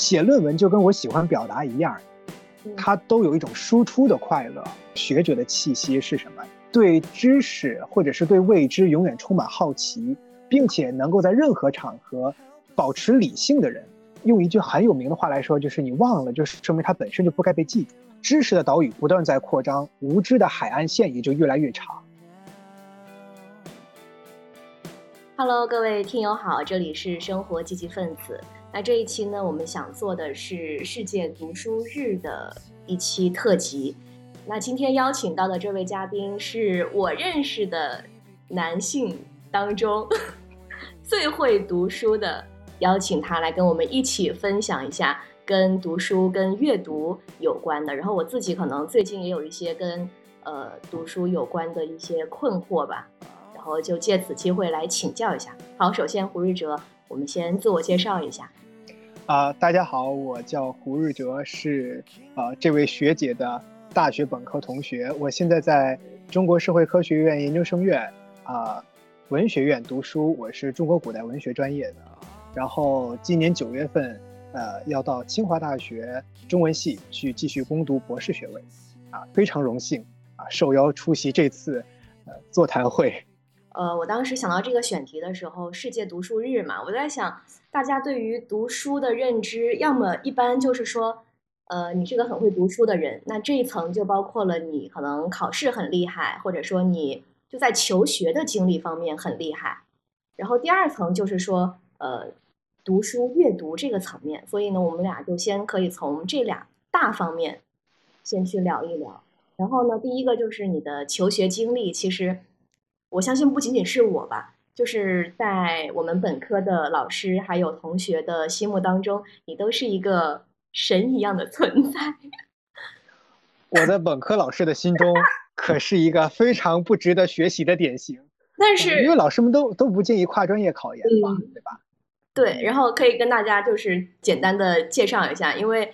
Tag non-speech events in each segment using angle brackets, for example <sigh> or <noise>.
写论文就跟我喜欢表达一样，它都有一种输出的快乐。学者的气息是什么？对知识或者是对未知永远充满好奇，并且能够在任何场合保持理性的人。用一句很有名的话来说，就是你忘了，就是说明它本身就不该被记住。知识的岛屿不断在扩张，无知的海岸线也就越来越长。Hello，各位听友好，这里是生活积极分子。那这一期呢，我们想做的是世界读书日的一期特辑。那今天邀请到的这位嘉宾是我认识的男性当中 <laughs> 最会读书的，邀请他来跟我们一起分享一下跟读书、跟阅读有关的。然后我自己可能最近也有一些跟呃读书有关的一些困惑吧。然后就借此机会来请教一下。好，首先胡日哲，我们先自我介绍一下。啊，大家好，我叫胡日哲，是啊这位学姐的大学本科同学。我现在在中国社会科学院研究生院啊文学院读书，我是中国古代文学专业的。然后今年九月份，呃，要到清华大学中文系去继续攻读博士学位。啊，非常荣幸啊，受邀出席这次呃座谈会。呃，我当时想到这个选题的时候，世界读书日嘛，我在想，大家对于读书的认知，要么一般就是说，呃，你是个很会读书的人，那这一层就包括了你可能考试很厉害，或者说你就在求学的经历方面很厉害。然后第二层就是说，呃，读书阅读这个层面。所以呢，我们俩就先可以从这俩大方面先去聊一聊。然后呢，第一个就是你的求学经历，其实。我相信不仅仅是我吧，就是在我们本科的老师还有同学的心目当中，你都是一个神一样的存在。我的本科老师的心中 <laughs> 可是一个非常不值得学习的典型。但是因为老师们都都不建议跨专业考研嘛，对吧？对，然后可以跟大家就是简单的介绍一下，因为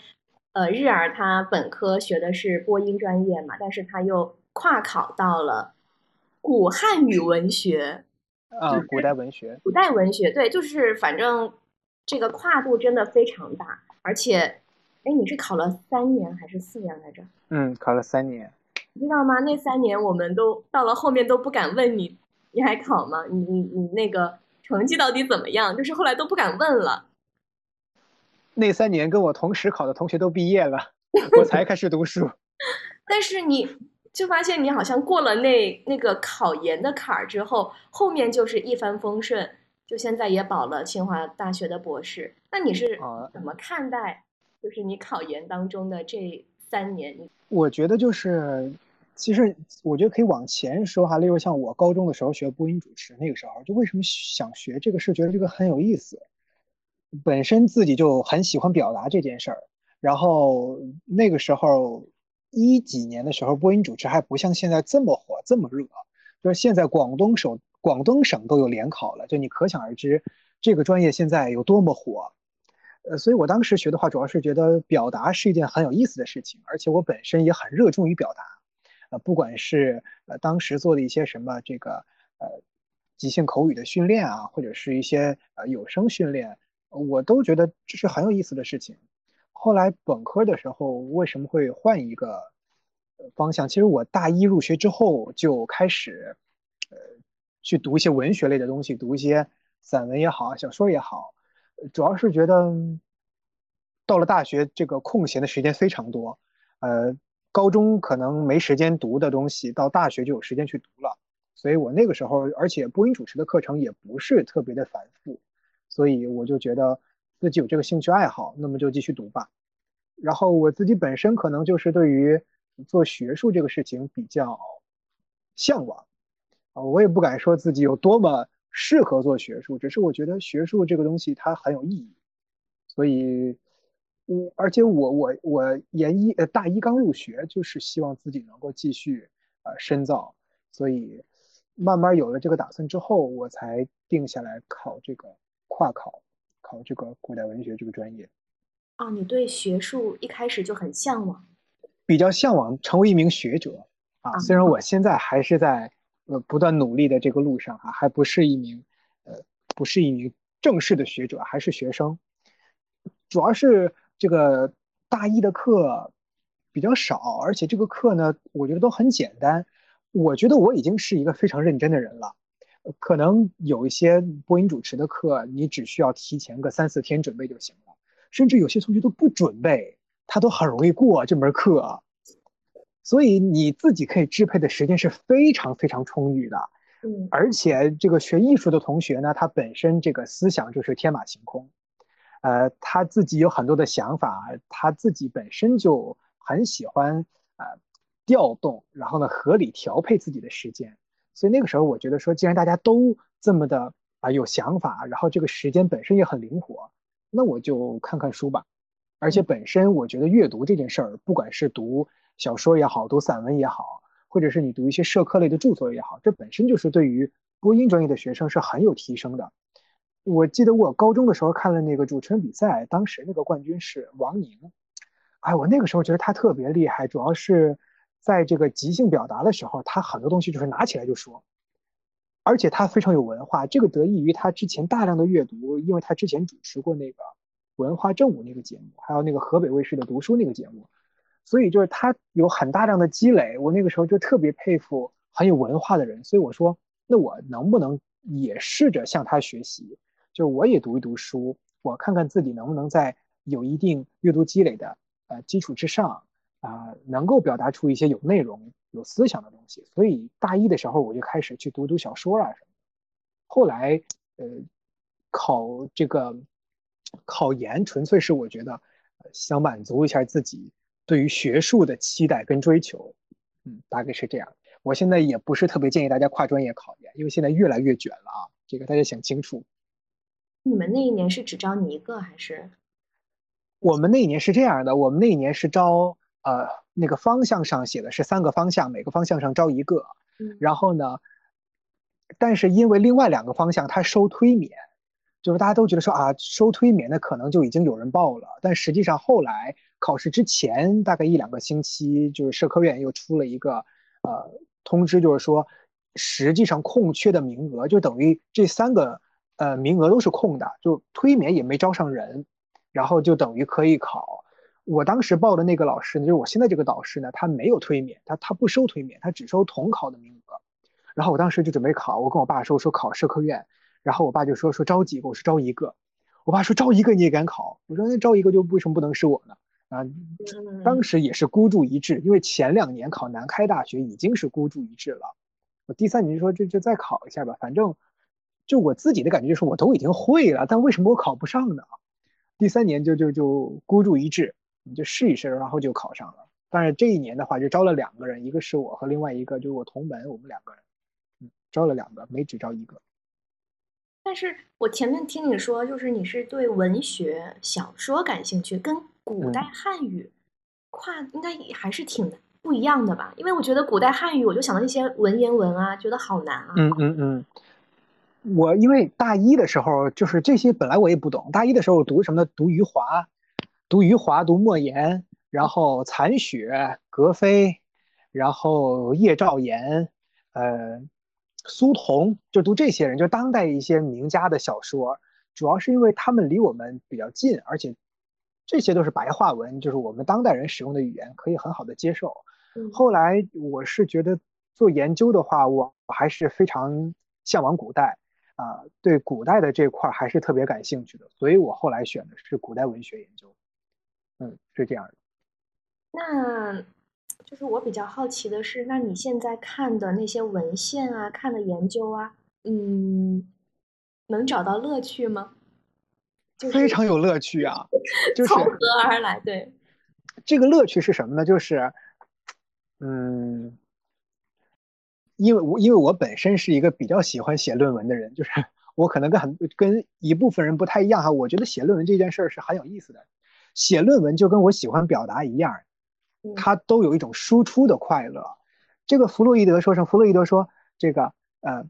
呃日儿他本科学的是播音专业嘛，但是他又跨考到了。古汉语文学，啊，古代文学，古代文学，对，就是反正这个跨度真的非常大，而且，哎，你是考了三年还是四年来着？嗯，考了三年。你知道吗？那三年我们都到了后面都不敢问你，你还考吗？你你你那个成绩到底怎么样？就是后来都不敢问了。那三年跟我同时考的同学都毕业了，<laughs> 我才开始读书。<laughs> 但是你。就发现你好像过了那那个考研的坎儿之后，后面就是一帆风顺，就现在也保了清华大学的博士。那你是怎么看待，就是你考研当中的这三年？我觉得就是，其实我觉得可以往前说哈，例如像我高中的时候学播音主持，那个时候就为什么想学这个是，觉得这个很有意思，本身自己就很喜欢表达这件事儿，然后那个时候。一几年的时候，播音主持还不像现在这么火、这么热。就是现在广东省广东省都有联考了，就你可想而知，这个专业现在有多么火。呃，所以我当时学的话，主要是觉得表达是一件很有意思的事情，而且我本身也很热衷于表达。呃，不管是呃当时做的一些什么这个呃即兴口语的训练啊，或者是一些呃有声训练，我都觉得这是很有意思的事情。后来本科的时候为什么会换一个方向？其实我大一入学之后就开始，呃，去读一些文学类的东西，读一些散文也好，小说也好，主要是觉得到了大学这个空闲的时间非常多，呃，高中可能没时间读的东西，到大学就有时间去读了。所以我那个时候，而且播音主持的课程也不是特别的繁复，所以我就觉得。自己有这个兴趣爱好，那么就继续读吧。然后我自己本身可能就是对于做学术这个事情比较向往啊，我也不敢说自己有多么适合做学术，只是我觉得学术这个东西它很有意义。所以，我而且我我我研一呃大一刚入学，就是希望自己能够继续呃深造，所以慢慢有了这个打算之后，我才定下来考这个跨考。考这个古代文学这个专业，哦，你对学术一开始就很向往，比较向往成为一名学者啊。虽然我现在还是在呃不断努力的这个路上啊，还不是一名呃不是一名正式的学者，还是学生。主要是这个大一的课比较少，而且这个课呢，我觉得都很简单。我觉得我已经是一个非常认真的人了。可能有一些播音主持的课，你只需要提前个三四天准备就行了，甚至有些同学都不准备，他都很容易过这门课。所以你自己可以支配的时间是非常非常充裕的。嗯，而且这个学艺术的同学呢，他本身这个思想就是天马行空，呃，他自己有很多的想法，他自己本身就很喜欢呃调动，然后呢合理调配自己的时间。所以那个时候，我觉得说，既然大家都这么的啊有想法，然后这个时间本身也很灵活，那我就看看书吧。而且本身我觉得阅读这件事儿，不管是读小说也好，读散文也好，或者是你读一些社科类的著作也好，这本身就是对于播音专业的学生是很有提升的。我记得我高中的时候看了那个主持人比赛，当时那个冠军是王宁，哎，我那个时候觉得他特别厉害，主要是。在这个即兴表达的时候，他很多东西就是拿起来就说，而且他非常有文化。这个得益于他之前大量的阅读，因为他之前主持过那个文化正午那个节目，还有那个河北卫视的读书那个节目，所以就是他有很大量的积累。我那个时候就特别佩服很有文化的人，所以我说，那我能不能也试着向他学习？就我也读一读书，我看看自己能不能在有一定阅读积累的呃基础之上。啊，能够表达出一些有内容、有思想的东西，所以大一的时候我就开始去读读小说啊什么。后来，呃，考这个考研纯粹是我觉得想满足一下自己对于学术的期待跟追求，嗯，大概是这样。我现在也不是特别建议大家跨专业考研，因为现在越来越卷了啊，这个大家想清楚。你们那一年是只招你一个还是？我们那一年是这样的，我们那一年是招。呃，那个方向上写的是三个方向，每个方向上招一个。然后呢，但是因为另外两个方向它收推免，就是大家都觉得说啊，收推免的可能就已经有人报了。但实际上后来考试之前大概一两个星期，就是社科院又出了一个呃通知，就是说实际上空缺的名额就等于这三个呃名额都是空的，就推免也没招上人，然后就等于可以考。我当时报的那个老师呢，就是我现在这个导师呢，他没有推免，他他不收推免，他只收统考的名额。然后我当时就准备考，我跟我爸说说考社科院，然后我爸就说说招几个，我说招一个。我爸说招一个你也敢考？我说那招一个就为什么不能是我呢？啊，当时也是孤注一掷，因为前两年考南开大学已经是孤注一掷了。我第三年就说这就再考一下吧，反正就我自己的感觉就是我都已经会了，但为什么我考不上呢？第三年就就就孤注一掷。你就试一试，然后就考上了。但是这一年的话，就招了两个人，一个是我和另外一个就是我同门，我们两个人，嗯，招了两个，没只招一个。但是我前面听你说，就是你是对文学小说感兴趣，跟古代汉语跨应该也还是挺不一样的吧？因为我觉得古代汉语，我就想到一些文言文啊，觉得好难啊。嗯嗯嗯。我因为大一的时候，就是这些本来我也不懂，大一的时候读什么呢？读余华。读余华，读莫言，然后残雪、格非，然后叶兆言，呃，苏童，就读这些人，就当代一些名家的小说，主要是因为他们离我们比较近，而且这些都是白话文，就是我们当代人使用的语言，可以很好的接受。后来我是觉得做研究的话，我还是非常向往古代，啊，对古代的这块还是特别感兴趣的，所以我后来选的是古代文学研究。嗯，是这样的。那就是我比较好奇的是，那你现在看的那些文献啊，看的研究啊，嗯，能找到乐趣吗？非常有乐趣啊！<laughs> 就是从何而来？对，这个乐趣是什么呢？就是，嗯，因为我因为我本身是一个比较喜欢写论文的人，就是我可能跟很跟一部分人不太一样哈，我觉得写论文这件事儿是很有意思的。写论文就跟我喜欢表达一样，它都有一种输出的快乐。这个弗洛伊德说什弗洛伊德说，这个呃，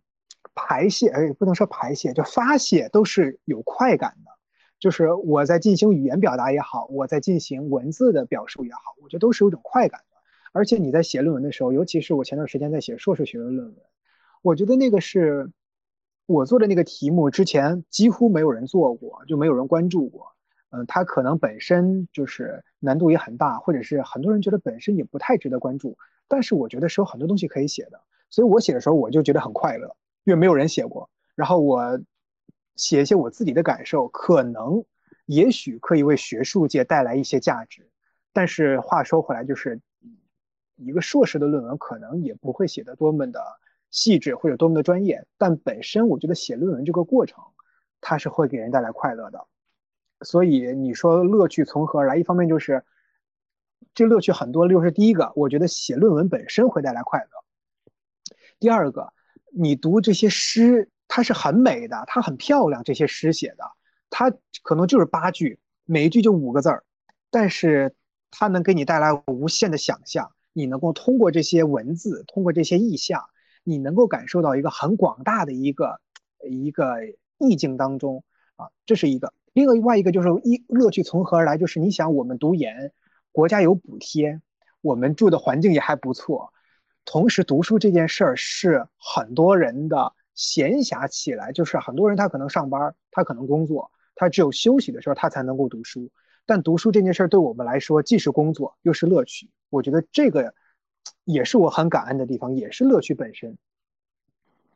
排泄，哎，不能说排泄，就发泄都是有快感的。就是我在进行语言表达也好，我在进行文字的表述也好，我觉得都是有种快感的。而且你在写论文的时候，尤其是我前段时间在写硕士学位论文，我觉得那个是我做的那个题目之前几乎没有人做过，就没有人关注过。嗯，它可能本身就是难度也很大，或者是很多人觉得本身也不太值得关注。但是我觉得是有很多东西可以写的，所以我写的时候我就觉得很快乐，因为没有人写过。然后我写一些我自己的感受，可能也许可以为学术界带来一些价值。但是话说回来，就是一个硕士的论文可能也不会写得多么的细致或者多么的专业，但本身我觉得写论文这个过程，它是会给人带来快乐的。所以你说乐趣从何而来？一方面就是这乐趣很多，就是第一个，我觉得写论文本身会带来快乐。第二个，你读这些诗，它是很美的，它很漂亮，这些诗写的，它可能就是八句，每一句就五个字儿，但是它能给你带来无限的想象。你能够通过这些文字，通过这些意象，你能够感受到一个很广大的一个一个意境当中啊，这是一个。另外一个就是一乐趣从何而来？就是你想，我们读研，国家有补贴，我们住的环境也还不错，同时读书这件事儿是很多人的闲暇起来，就是很多人他可能上班，他可能工作，他只有休息的时候他才能够读书。但读书这件事儿对我们来说，既是工作又是乐趣。我觉得这个也是我很感恩的地方，也是乐趣本身。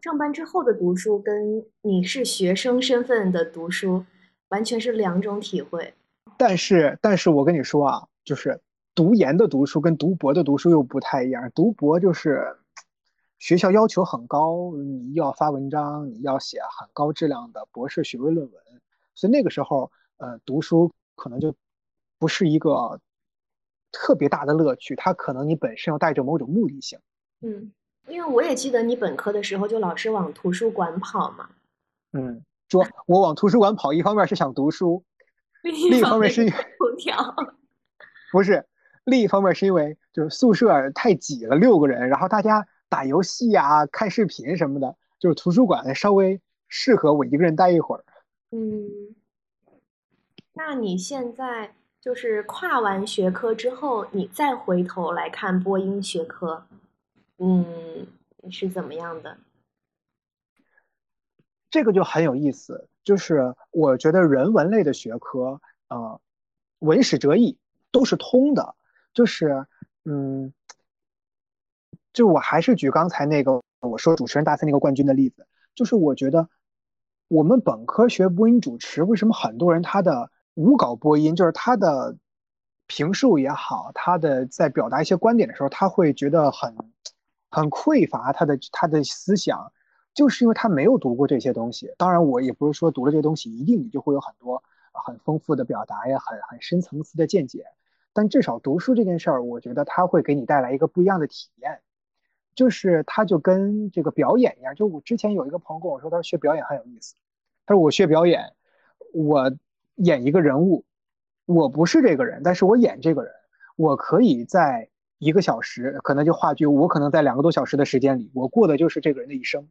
上班之后的读书，跟你是学生身份的读书。完全是两种体会，但是，但是我跟你说啊，就是读研的读书跟读博的读书又不太一样。读博就是学校要求很高，你要发文章，你要写很高质量的博士学位论文，所以那个时候，呃，读书可能就不是一个特别大的乐趣，它可能你本身要带着某种目的性。嗯，因为我也记得你本科的时候就老是往图书馆跑嘛。嗯。说我往图书馆跑，一方面是想读书，<laughs> 另一方面是因为空调，不是，另一方面是因为就是宿舍太挤了，六个人，然后大家打游戏啊、看视频什么的，就是图书馆稍微适合我一个人待一会儿。嗯，那你现在就是跨完学科之后，你再回头来看播音学科，嗯，是怎么样的？这个就很有意思，就是我觉得人文类的学科，呃，文史哲艺都是通的，就是，嗯，就我还是举刚才那个我说主持人大赛那个冠军的例子，就是我觉得我们本科学播音主持，为什么很多人他的无稿播音，就是他的评述也好，他的在表达一些观点的时候，他会觉得很很匮乏，他的他的思想。就是因为他没有读过这些东西，当然我也不是说读了这东西一定你就会有很多很丰富的表达呀，很很深层次的见解。但至少读书这件事儿，我觉得它会给你带来一个不一样的体验，就是它就跟这个表演一样。就我之前有一个朋友跟我说，他说学表演很有意思。他说我学表演，我演一个人物，我不是这个人，但是我演这个人，我可以在一个小时，可能就话剧，我可能在两个多小时的时间里，我过的就是这个人的一生。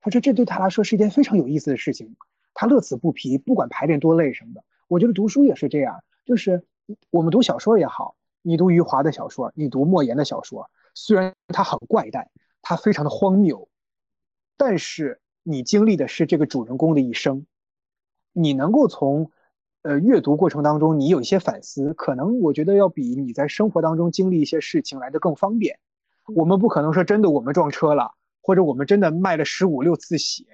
他说：“这对他来说是一件非常有意思的事情，他乐此不疲，不管排练多累什么的。我觉得读书也是这样，就是我们读小说也好，你读余华的小说，你读莫言的小说，虽然他很怪诞，他非常的荒谬，但是你经历的是这个主人公的一生，你能够从呃阅读过程当中，你有一些反思，可能我觉得要比你在生活当中经历一些事情来的更方便。我们不可能说真的，我们撞车了。”或者我们真的卖了十五六次血，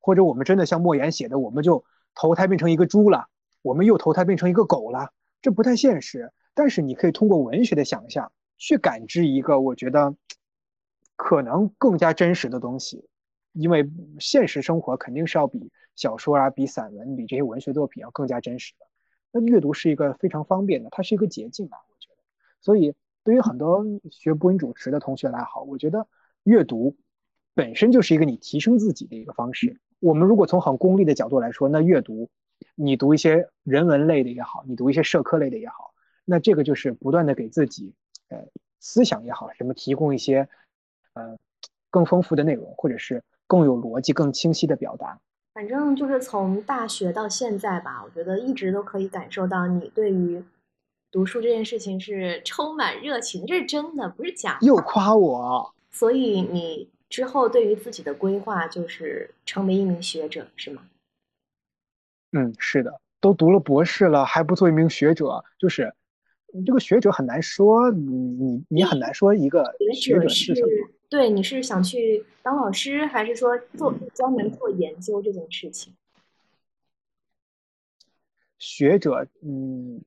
或者我们真的像莫言写的，我们就投胎变成一个猪了，我们又投胎变成一个狗了，这不太现实。但是你可以通过文学的想象去感知一个我觉得可能更加真实的东西，因为现实生活肯定是要比小说啊、比散文、比这些文学作品要更加真实的。那阅读是一个非常方便的，它是一个捷径嘛，我觉得。所以对于很多学播音主持的同学来好，我觉得阅读。本身就是一个你提升自己的一个方式。我们如果从很功利的角度来说，那阅读，你读一些人文类的也好，你读一些社科类的也好，那这个就是不断的给自己，呃，思想也好，什么提供一些，呃，更丰富的内容，或者是更有逻辑、更清晰的表达。反正就是从大学到现在吧，我觉得一直都可以感受到你对于读书这件事情是充满热情，这是真的，不是假的。又夸我，所以你。之后，对于自己的规划就是成为一名学者，是吗？嗯，是的，都读了博士了，还不做一名学者，就是这个学者很难说，你你你很难说一个学者是什么。对，你是想去当老师，还是说做专门做研究这件事情？学者，嗯，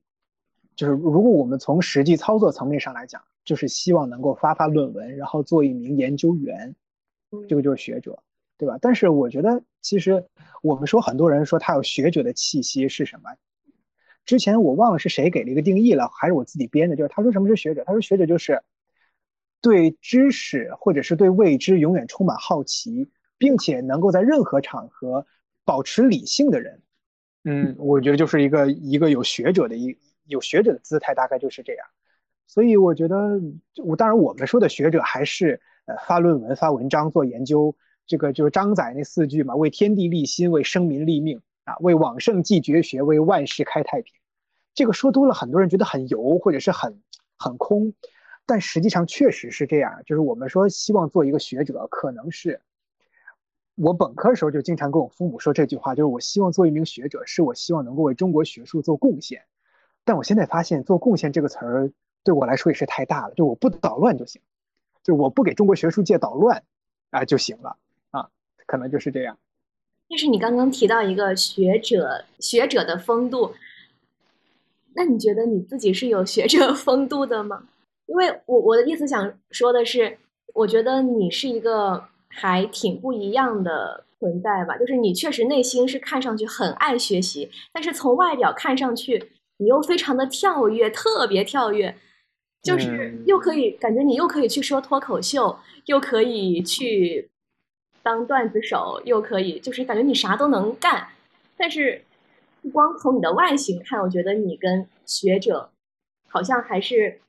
就是如果我们从实际操作层面上来讲，就是希望能够发发论文，然后做一名研究员，这个就是学者，对吧？但是我觉得，其实我们说很多人说他有学者的气息是什么？之前我忘了是谁给了一个定义了，还是我自己编的？就是他说什么是学者？他说学者就是。对知识或者是对未知永远充满好奇，并且能够在任何场合保持理性的人，嗯，我觉得就是一个一个有学者的一有学者的姿态，大概就是这样。所以我觉得，我当然我们说的学者还是呃发论文、发文章、做研究，这个就是张载那四句嘛：为天地立心，为生民立命啊，为往圣继绝学，为万世开太平。这个说多了，很多人觉得很油或者是很很空。但实际上确实是这样，就是我们说希望做一个学者，可能是我本科时候就经常跟我父母说这句话，就是我希望做一名学者，是我希望能够为中国学术做贡献。但我现在发现，做贡献这个词儿对我来说也是太大了，就我不捣乱就行，就我不给中国学术界捣乱啊就行了啊，可能就是这样。但是你刚刚提到一个学者，学者的风度，那你觉得你自己是有学者风度的吗？因为我我的意思想说的是，我觉得你是一个还挺不一样的存在吧。就是你确实内心是看上去很爱学习，但是从外表看上去你又非常的跳跃，特别跳跃，就是又可以感觉你又可以去说脱口秀，又可以去当段子手，又可以就是感觉你啥都能干。但是不光从你的外形看，我觉得你跟学者好像还是。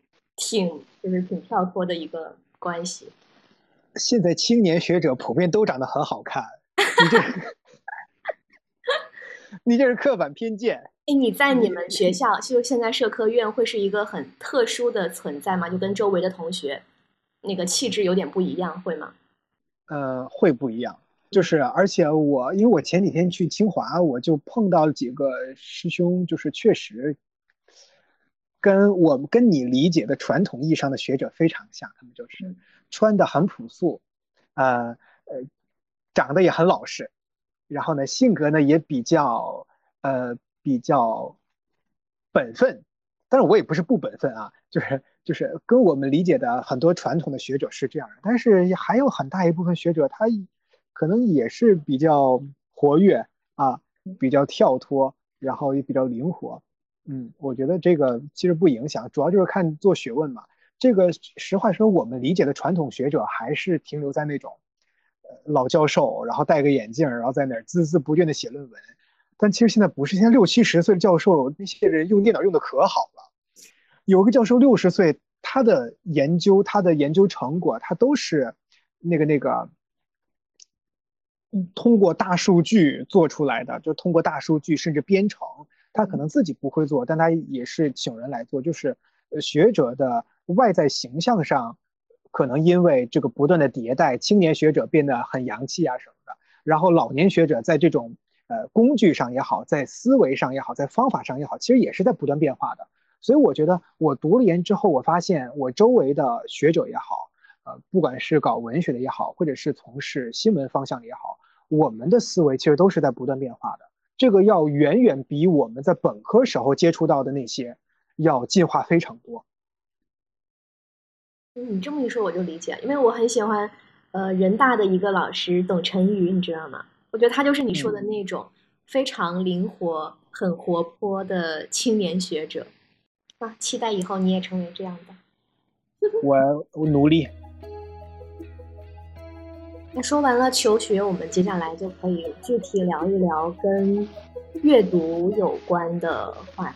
挺就是挺跳脱的一个关系。现在青年学者普遍都长得很好看，你这 <laughs> 你这是刻板偏见。哎，你在你们学校，就现在社科院会是一个很特殊的存在吗？就跟周围的同学那个气质有点不一样，会吗？呃，会不一样。就是，而且我因为我前几天去清华，我就碰到几个师兄，就是确实。跟我们跟你理解的传统意义上的学者非常像，他们就是穿的很朴素，呃呃，长得也很老实，然后呢，性格呢也比较呃比较本分，但是我也不是不本分啊，就是就是跟我们理解的很多传统的学者是这样的，但是还有很大一部分学者他可能也是比较活跃啊，比较跳脱，然后也比较灵活。嗯，我觉得这个其实不影响，主要就是看做学问嘛。这个实话说，我们理解的传统学者还是停留在那种，呃，老教授，然后戴个眼镜，然后在那儿孜孜不倦的写论文。但其实现在不是，现在六七十岁的教授，那些人用电脑用的可好了。有个教授六十岁，他的研究，他的研究成果，他都是那个那个，通过大数据做出来的，就通过大数据甚至编程。他可能自己不会做，但他也是请人来做。就是学者的外在形象上，可能因为这个不断的迭代，青年学者变得很洋气啊什么的。然后老年学者在这种呃工具上也好，在思维上也好，在方法上也好，其实也是在不断变化的。所以我觉得我读了研之后，我发现我周围的学者也好，呃，不管是搞文学的也好，或者是从事新闻方向的也好，我们的思维其实都是在不断变化的。这个要远远比我们在本科时候接触到的那些要进化非常多。你这么一说，我就理解，因为我很喜欢，呃，人大的一个老师董晨宇，你知道吗？我觉得他就是你说的那种非常灵活、很活泼的青年学者。啊，期待以后你也成为这样的。<laughs> 我我努力。<laughs> 那说完了求学，我们接下来就可以具体聊一聊跟阅读有关的话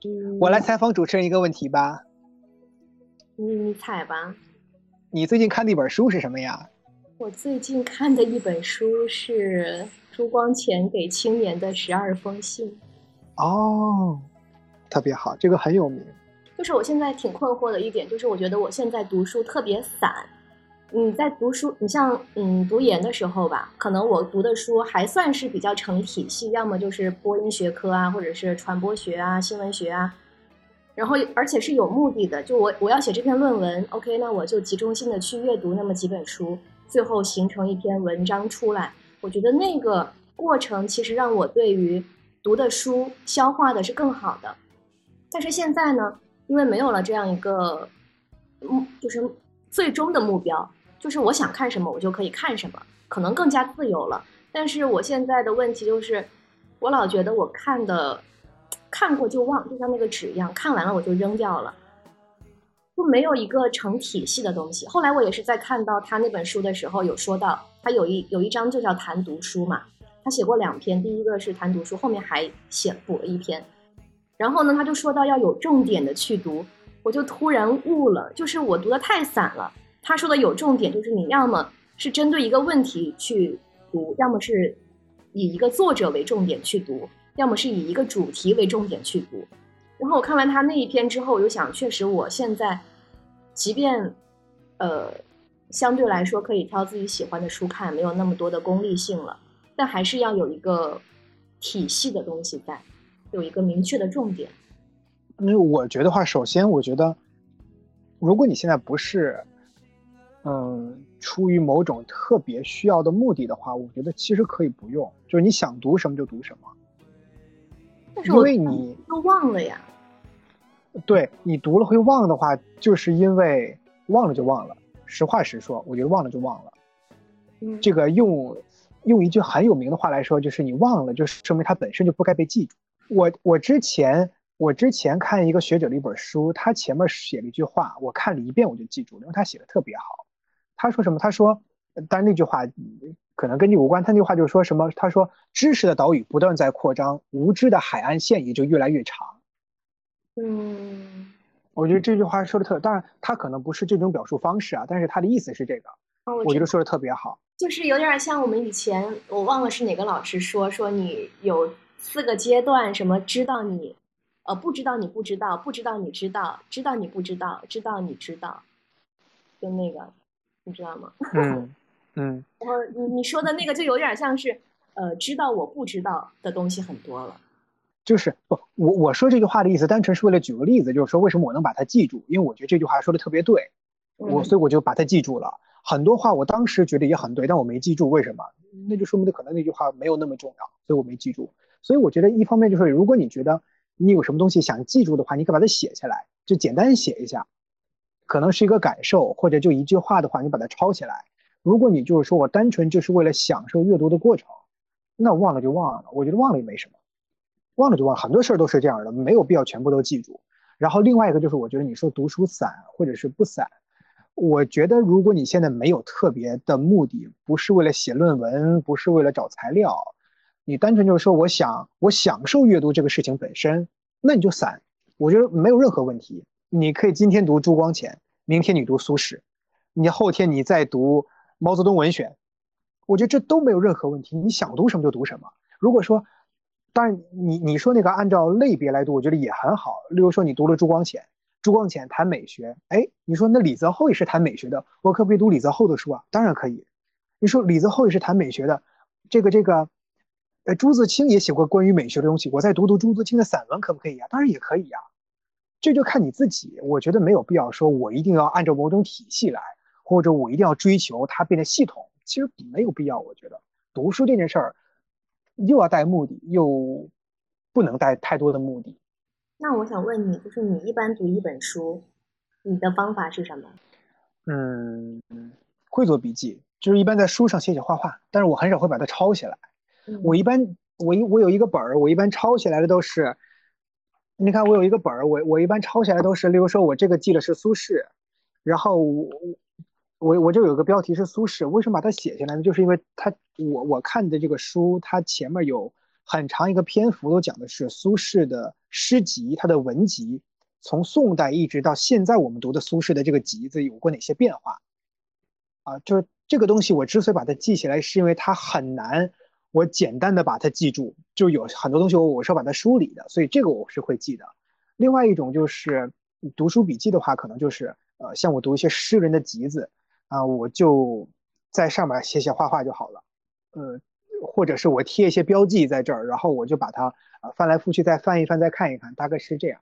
题。我来采访主持人一个问题吧。你你采吧。你最近看的一本书是什么呀？我最近看的一本书是朱光潜给青年的十二封信。哦，特别好，这个很有名。就是我现在挺困惑的一点，就是我觉得我现在读书特别散。你在读书，你像嗯读研的时候吧，可能我读的书还算是比较成体系，要么就是播音学科啊，或者是传播学啊、新闻学啊，然后而且是有目的的，就我我要写这篇论文，OK，那我就集中性的去阅读那么几本书，最后形成一篇文章出来。我觉得那个过程其实让我对于读的书消化的是更好的。但是现在呢，因为没有了这样一个，嗯，就是最终的目标。就是我想看什么，我就可以看什么，可能更加自由了。但是我现在的问题就是，我老觉得我看的看过就忘，就像那个纸一样，看完了我就扔掉了，就没有一个成体系的东西。后来我也是在看到他那本书的时候，有说到他有一有一章就叫谈读书嘛，他写过两篇，第一个是谈读书，后面还写补了一篇。然后呢，他就说到要有重点的去读，我就突然悟了，就是我读的太散了。他说的有重点，就是你要么是针对一个问题去读，要么是以一个作者为重点去读，要么是以一个主题为重点去读。然后我看完他那一篇之后，我就想，确实我现在，即便呃相对来说可以挑自己喜欢的书看，没有那么多的功利性了，但还是要有一个体系的东西在，有一个明确的重点。因为我觉得话，首先我觉得，如果你现在不是。嗯，出于某种特别需要的目的的话，我觉得其实可以不用，就是你想读什么就读什么。因为你都忘了呀。对你读了会忘的话，就是因为忘了就忘了。实话实说，我觉得忘了就忘了。嗯，这个用用一句很有名的话来说，就是你忘了，就是说明它本身就不该被记住。我我之前我之前看一个学者的一本书，他前面写了一句话，我看了一遍我就记住了，因为他写的特别好。他说什么？他说，但那句话可能跟你无关。他那句话就是说什么？他说，知识的岛屿不断在扩张，无知的海岸线也就越来越长。嗯，我觉得这句话说的特，当然他可能不是这种表述方式啊，但是他的意思是这个。我觉得说的特别好，就是有点像我们以前，我忘了是哪个老师说，说你有四个阶段，什么知道你，呃，不知道你不知道，不知道你知道，知道你不知道，知道你知道，就那个。你知道吗？<laughs> 嗯嗯。然后你你说的那个就有点像是，呃，知道我不知道的东西很多了。就是不，我我说这句话的意思，单纯是为了举个例子，就是说为什么我能把它记住？因为我觉得这句话说的特别对，我所以我就把它记住了。很多话我当时觉得也很对，但我没记住，为什么？那就说明的可能那句话没有那么重要，所以我没记住。所以我觉得一方面就是，如果你觉得你有什么东西想记住的话，你可以把它写下来，就简单写一下。可能是一个感受，或者就一句话的话，你把它抄起来。如果你就是说我单纯就是为了享受阅读的过程，那忘了就忘了，我觉得忘了也没什么，忘了就忘。很多事儿都是这样的，没有必要全部都记住。然后另外一个就是，我觉得你说读书散或者是不散，我觉得如果你现在没有特别的目的，不是为了写论文，不是为了找材料，你单纯就是说我想我享受阅读这个事情本身，那你就散，我觉得没有任何问题。你可以今天读朱光潜，明天你读苏轼，你后天你再读毛泽东文选，我觉得这都没有任何问题。你想读什么就读什么。如果说，当然你你说那个按照类别来读，我觉得也很好。例如说你读了朱光潜，朱光潜谈美学，哎，你说那李泽厚也是谈美学的，我可不可以读李泽厚的书啊？当然可以。你说李泽厚也是谈美学的，这个这个，呃，朱自清也写过关于美学的东西，我再读读朱自清的散文可不可以呀？当然也可以呀。这就看你自己，我觉得没有必要说，我一定要按照某种体系来，或者我一定要追求它变得系统，其实没有必要。我觉得读书这件事儿，又要带目的，又不能带太多的目的。那我想问你，就是你一般读一本书，你的方法是什么？嗯，会做笔记，就是一般在书上写写画画，但是我很少会把它抄下来。我一般，我一我有一个本儿，我一般抄下来的都是。你看，我有一个本儿，我我一般抄下来都是，例如说，我这个记的是苏轼，然后我我我这有个标题是苏轼，为什么把它写下来呢？就是因为它我我看的这个书，它前面有很长一个篇幅都讲的是苏轼的诗集，他的文集，从宋代一直到现在我们读的苏轼的这个集子有过哪些变化，啊，就是这个东西我之所以把它记下来，是因为它很难。我简单的把它记住，就有很多东西我我是要把它梳理的，所以这个我是会记的。另外一种就是读书笔记的话，可能就是呃，像我读一些诗人的集子，啊，我就在上面写写画画就好了，呃，或者是我贴一些标记在这儿，然后我就把它啊翻来覆去再翻一翻再看一看，大概是这样，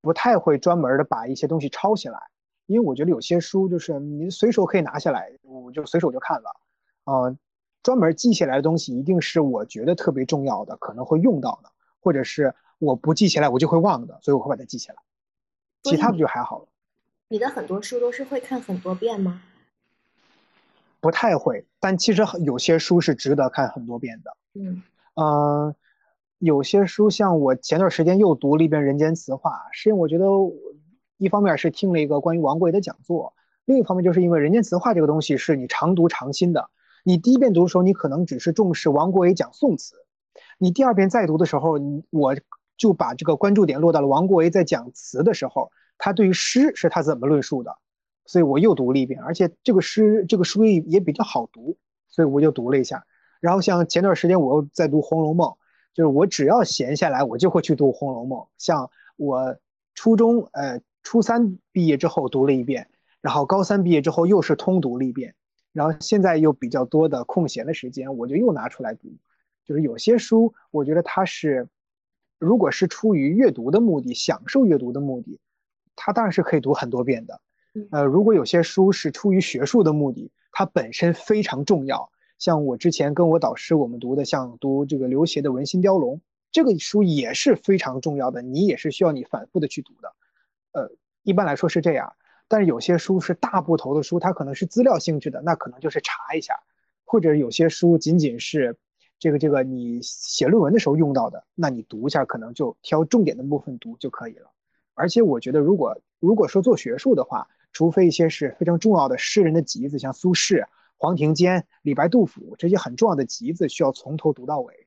不太会专门的把一些东西抄下来，因为我觉得有些书就是你随手可以拿下来，我就随手就看了，啊，专门记下来的东西一定是我觉得特别重要的，可能会用到的，或者是我不记起来我就会忘的，所以我会把它记起来，其他的就还好了。你的很多书都是会看很多遍吗？不太会，但其实有些书是值得看很多遍的。嗯，呃，有些书像我前段时间又读了一遍《人间词话》，是因为我觉得一方面是听了一个关于王国维的讲座，另一方面就是因为《人间词话》这个东西是你常读常新的。你第一遍读的时候，你可能只是重视王国维讲宋词；你第二遍再读的时候，我就把这个关注点落到了王国维在讲词的时候。他对于诗是他怎么论述的，所以我又读了一遍，而且这个诗这个书也也比较好读，所以我就读了一下。然后像前段时间我又在读《红楼梦》，就是我只要闲下来，我就会去读《红楼梦》。像我初中呃初三毕业之后读了一遍，然后高三毕业之后又是通读了一遍，然后现在又比较多的空闲的时间，我就又拿出来读。就是有些书，我觉得它是，如果是出于阅读的目的，享受阅读的目的。它当然是可以读很多遍的，呃，如果有些书是出于学术的目的，它本身非常重要。像我之前跟我导师我们读的，像读这个刘勰的《文心雕龙》，这个书也是非常重要的，你也是需要你反复的去读的。呃，一般来说是这样，但是有些书是大部头的书，它可能是资料性质的，那可能就是查一下，或者有些书仅仅是这个这个你写论文的时候用到的，那你读一下，可能就挑重点的部分读就可以了。而且我觉得，如果如果说做学术的话，除非一些是非常重要的诗人的集子，像苏轼、黄庭坚、李白、杜甫这些很重要的集子，需要从头读到尾。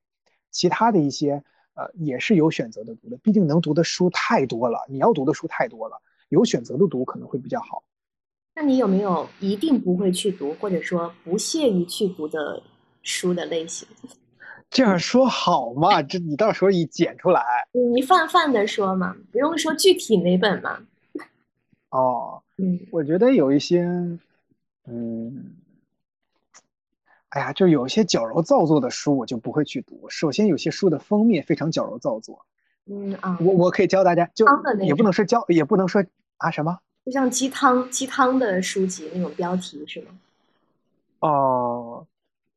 其他的一些，呃，也是有选择的读的。毕竟能读的书太多了，你要读的书太多了，有选择的读可能会比较好。那你有没有一定不会去读，或者说不屑于去读的书的类型？<laughs> 这样说好吗？这你到时候一剪出来，你泛泛的说嘛，不用说具体哪本嘛。<laughs> 哦，嗯，我觉得有一些，嗯，哎呀，就有一些矫揉造作的书，我就不会去读。首先，有些书的封面非常矫揉造作。嗯啊，我我可以教大家，就也不能说教，也不能说啊什么，就像鸡汤鸡汤的书籍那种标题是吗？哦，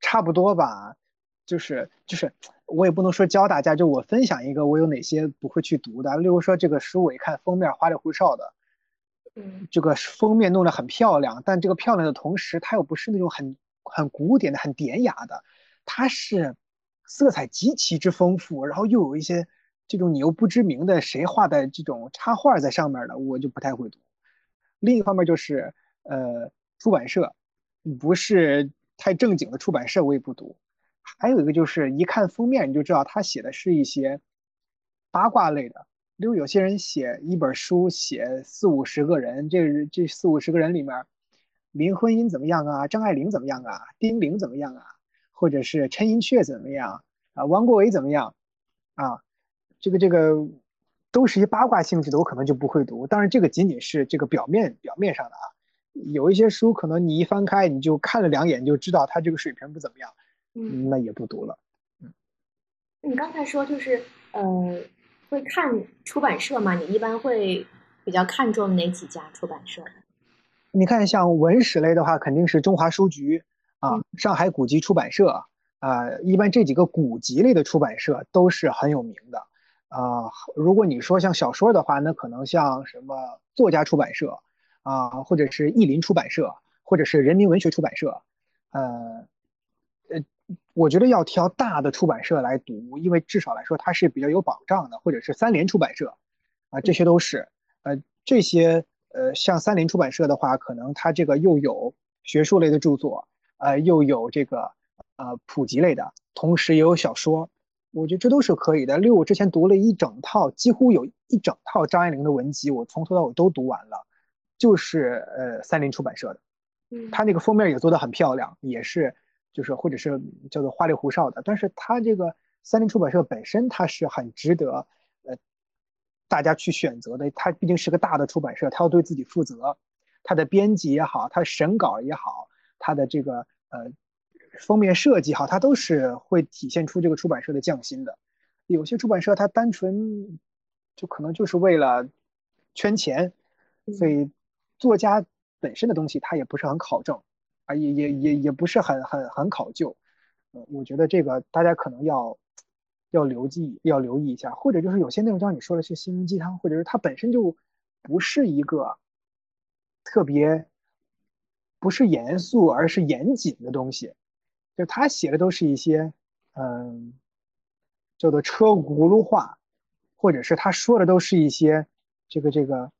差不多吧。就是就是，我也不能说教大家，就我分享一个我有哪些不会去读的。例如说这个书，我一看封面花里胡哨的，嗯，这个封面弄得很漂亮，但这个漂亮的同时，它又不是那种很很古典的、很典雅的，它是色彩极其之丰富，然后又有一些这种你又不知名的谁画的这种插画在上面的，我就不太会读。另一方面就是呃，出版社不是太正经的出版社，我也不读。还有一个就是，一看封面你就知道他写的是一些八卦类的。例如有些人写一本书，写四五十个人，这这四五十个人里面，林徽因怎么样啊？张爱玲怎么样啊？丁玲怎么样啊？或者是陈寅恪怎么样啊？王国维怎么样啊？这个这个都是一些八卦性质的，我可能就不会读。当然，这个仅仅是这个表面表面上的啊。有一些书可能你一翻开，你就看了两眼就知道他这个水平不怎么样。嗯，那也不读了。嗯，你刚才说就是呃，会看出版社吗？你一般会比较看重哪几家出版社？你看，像文史类的话，肯定是中华书局啊，上海古籍出版社啊，一般这几个古籍类的出版社都是很有名的啊。如果你说像小说的话，那可能像什么作家出版社啊，或者是译林出版社，或者是人民文学出版社，呃。我觉得要挑大的出版社来读，因为至少来说它是比较有保障的，或者是三联出版社，啊，这些都是，呃，这些呃，像三联出版社的话，可能它这个又有学术类的著作，呃，又有这个呃普及类的，同时也有小说，我觉得这都是可以的。例如我之前读了一整套，几乎有一整套张爱玲的文集，我从头到尾都读完了，就是呃三联出版社的，嗯，它那个封面也做得很漂亮，也是。就是或者是叫做花里胡哨的，但是它这个三联出版社本身它是很值得呃大家去选择的，它毕竟是个大的出版社，它要对自己负责，它的编辑也好，它审稿也好，它的这个呃封面设计好，它都是会体现出这个出版社的匠心的。有些出版社它单纯就可能就是为了圈钱，所以作家本身的东西它也不是很考证啊，也也也也不是很很很考究。呃，我觉得这个大家可能要要留记要留意一下，或者就是有些内容，就像你说的是心灵鸡汤，或者是它本身就不是一个特别不是严肃而是严谨的东西，就他写的都是一些嗯。叫做车轱辘话，或者是他说的都是一些这个这个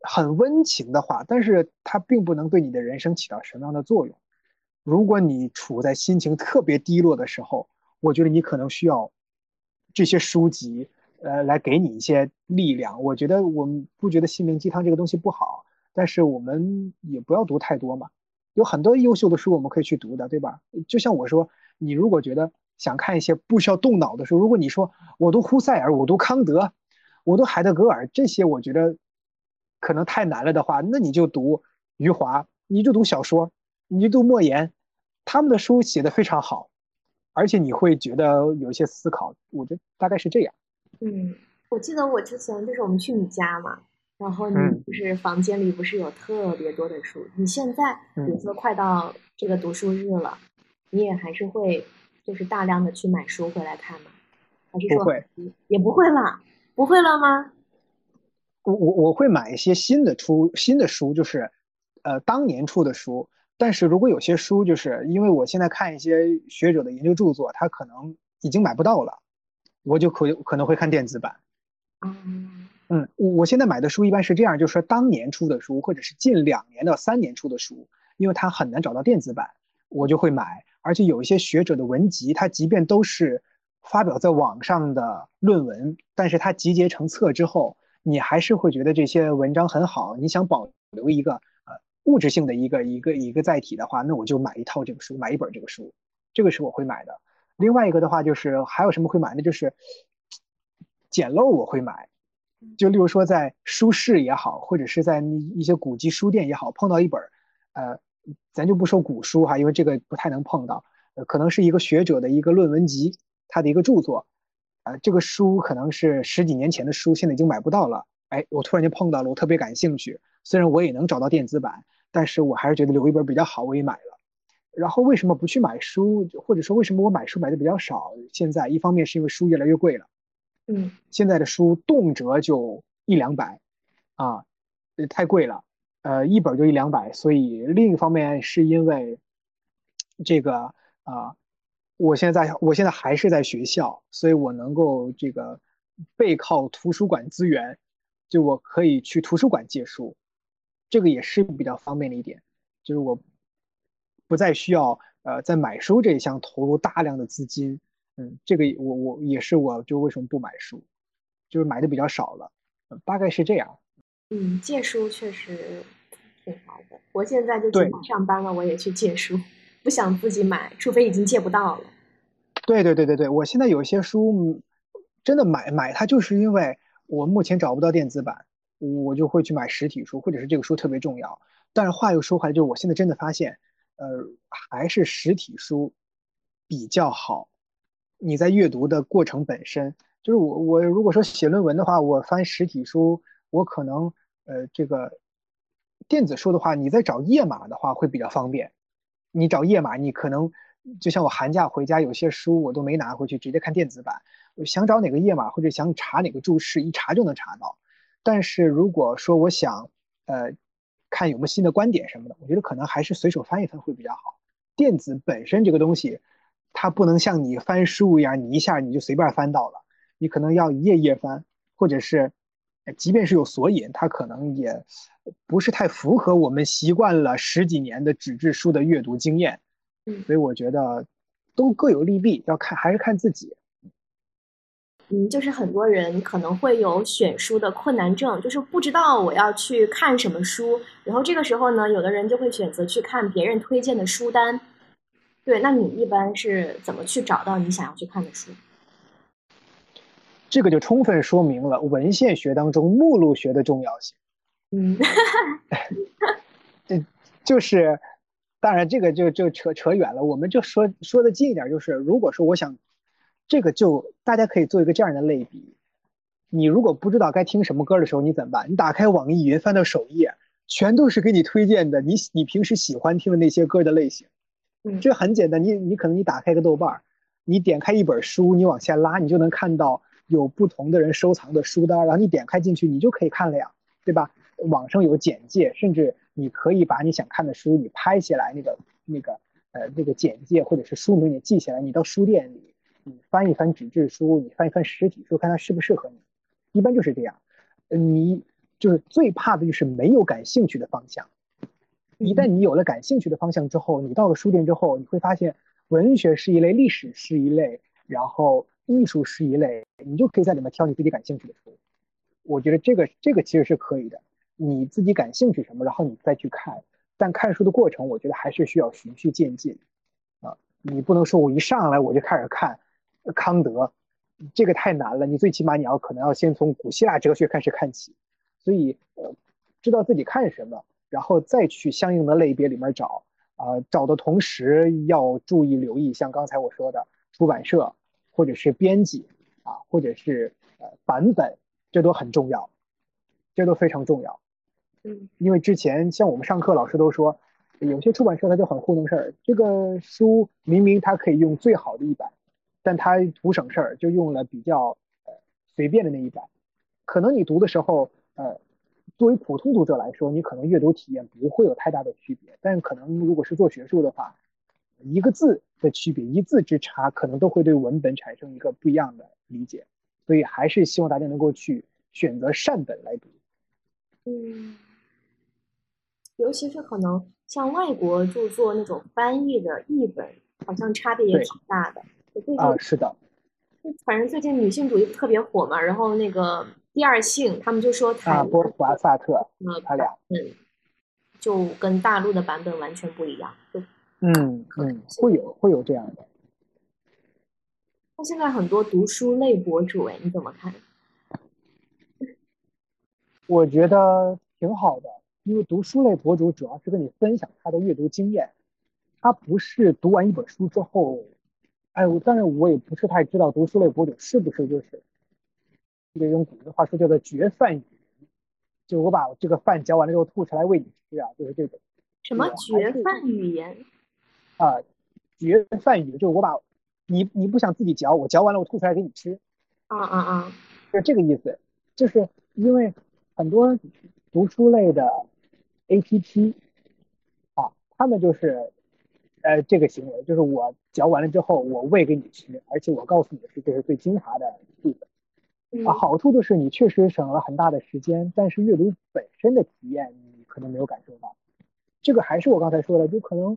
很温情的话，但是它并不能对你的人生起到什么样的作用。如果你处在心情特别低落的时候，我觉得你可能需要这些书籍，呃，来给你一些力量。我觉得我们不觉得心灵鸡汤这个东西不好，但是我们也不要读太多嘛。有很多优秀的书我们可以去读的，对吧？就像我说，你如果觉得。想看一些不需要动脑的书。如果你说我读胡塞尔，我读康德，我读海德格尔，这些我觉得可能太难了的话，那你就读余华，你就读小说，你就读莫言，他们的书写的非常好，而且你会觉得有一些思考。我觉得大概是这样。嗯，我记得我之前就是我们去你家嘛，然后你就是房间里不是有特别多的书？你现在比如说快到这个读书日了，你也还是会。就是大量的去买书回来看吗？还是说也不会了？不会了吗？我我我会买一些新的出新的书，就是呃当年出的书。但是如果有些书，就是因为我现在看一些学者的研究著作，他可能已经买不到了，我就可可能会看电子版。嗯嗯，我现在买的书一般是这样，就是说当年出的书，或者是近两年到三年出的书，因为它很难找到电子版，我就会买。而且有一些学者的文集，它即便都是发表在网上的论文，但是它集结成册之后，你还是会觉得这些文章很好。你想保留一个呃物质性的一个一个一个载体的话，那我就买一套这个书，买一本这个书，这个是我会买的。另外一个的话，就是还有什么会买呢？就是捡漏我会买，就例如说在书市也好，或者是在一些古籍书店也好，碰到一本呃。咱就不说古书哈，因为这个不太能碰到。呃，可能是一个学者的一个论文集，他的一个著作，啊，这个书可能是十几年前的书，现在已经买不到了。哎，我突然间碰到了，我特别感兴趣。虽然我也能找到电子版，但是我还是觉得留一本比较好，我也买了。然后为什么不去买书，或者说为什么我买书买的比较少？现在一方面是因为书越来越贵了，嗯，现在的书动辄就一两百，啊，太贵了。呃，一本就一两百，所以另一方面是因为这个啊，我现在我现在还是在学校，所以我能够这个背靠图书馆资源，就我可以去图书馆借书，这个也是比较方便的一点，就是我不再需要呃在买书这一项投入大量的资金，嗯，这个我我也是我就为什么不买书，就是买的比较少了，大概是这样。嗯，借书确实。挺好的，我现在就尽管上班了，我也去借书，不想自己买，除非已经借不到了。对对对对对，我现在有些书真的买买它，就是因为我目前找不到电子版，我就会去买实体书，或者是这个书特别重要。但是话又说回来，就是我现在真的发现，呃，还是实体书比较好。你在阅读的过程本身，就是我我如果说写论文的话，我翻实体书，我可能呃这个。电子书的话，你在找页码的话会比较方便。你找页码，你可能就像我寒假回家，有些书我都没拿回去，直接看电子版。想找哪个页码或者想查哪个注释，一查就能查到。但是如果说我想，呃，看有没有新的观点什么的，我觉得可能还是随手翻一翻会比较好。电子本身这个东西，它不能像你翻书一样，你一下你就随便翻到了，你可能要一页页翻，或者是。即便是有索引，它可能也不是太符合我们习惯了十几年的纸质书的阅读经验。嗯，所以我觉得都各有利弊，要看还是看自己。嗯，就是很多人可能会有选书的困难症，就是不知道我要去看什么书。然后这个时候呢，有的人就会选择去看别人推荐的书单。对，那你一般是怎么去找到你想要去看的书？这个就充分说明了文献学当中目录学的重要性。嗯，<laughs> 嗯，就是，当然这个就就扯扯远了，我们就说说的近一点，就是如果说我想，这个就大家可以做一个这样的类比，你如果不知道该听什么歌的时候，你怎么办？你打开网易云，翻到首页，全都是给你推荐的，你你平时喜欢听的那些歌的类型。嗯，这很简单，你你可能你打开个豆瓣，你点开一本书，你往下拉，你就能看到有不同的人收藏的书单，然后你点开进去，你就可以看了呀，对吧？网上有简介，甚至你可以把你想看的书你拍下来，那个那个呃那个简介或者是书名你记下来，你到书店里你翻一翻纸质书，你翻一翻实体书，看它适不适合你。一般就是这样，你就是最怕的就是没有感兴趣的方向。一旦你有了感兴趣的方向之后，你到了书店之后，你会发现文学是一类，历史是一类，然后艺术是一类，你就可以在里面挑你自己感兴趣的书。我觉得这个这个其实是可以的。你自己感兴趣什么，然后你再去看。但看书的过程，我觉得还是需要循序渐进，啊，你不能说我一上来我就开始看康德，这个太难了。你最起码你要可能要先从古希腊哲学开始看起，所以呃，知道自己看什么，然后再去相应的类别里面找，啊，找的同时要注意留意，像刚才我说的出版社或者是编辑啊，或者是呃版本，这都很重要，这都非常重要。嗯，因为之前像我们上课，老师都说，有些出版社他就很糊弄事儿。这个书明明他可以用最好的一版，但他图省事儿，就用了比较呃随便的那一版。可能你读的时候，呃，作为普通读者来说，你可能阅读体验不会有太大的区别。但可能如果是做学术的话，一个字的区别，一字之差，可能都会对文本产生一个不一样的理解。所以还是希望大家能够去选择善本来读。嗯。尤其是可能像外国著作那种翻译的译本，好像差别也挺大的。啊，是的。反正最近女性主义特别火嘛，然后那个第二性，他们就说啊，波伏娃、萨特，嗯，他俩，嗯，就跟大陆的版本完全不一样。就嗯嗯，会有会有这样的。那现在很多读书类博主，哎，你怎么看？我觉得挺好的。因为读书类博主主要是跟你分享他的阅读经验，他不是读完一本书之后，哎，当然我也不是太知道读书类博主是不是就是这个用古的话说叫做绝饭语，就我把这个饭嚼完了之后吐出来喂你吃啊，就是这种。什么绝饭语言？啊，绝饭语就是我把你你不想自己嚼，我嚼完了我吐出来给你吃。啊啊啊！是这个意思，就是因为很多读书类的。A P P，啊，他们就是，呃，这个行为就是我嚼完了之后，我喂给你吃，而且我告诉你的是这是最精华的部分，啊，好处就是你确实省了很大的时间，但是阅读本身的体验你可能没有感受到。这个还是我刚才说的，就可能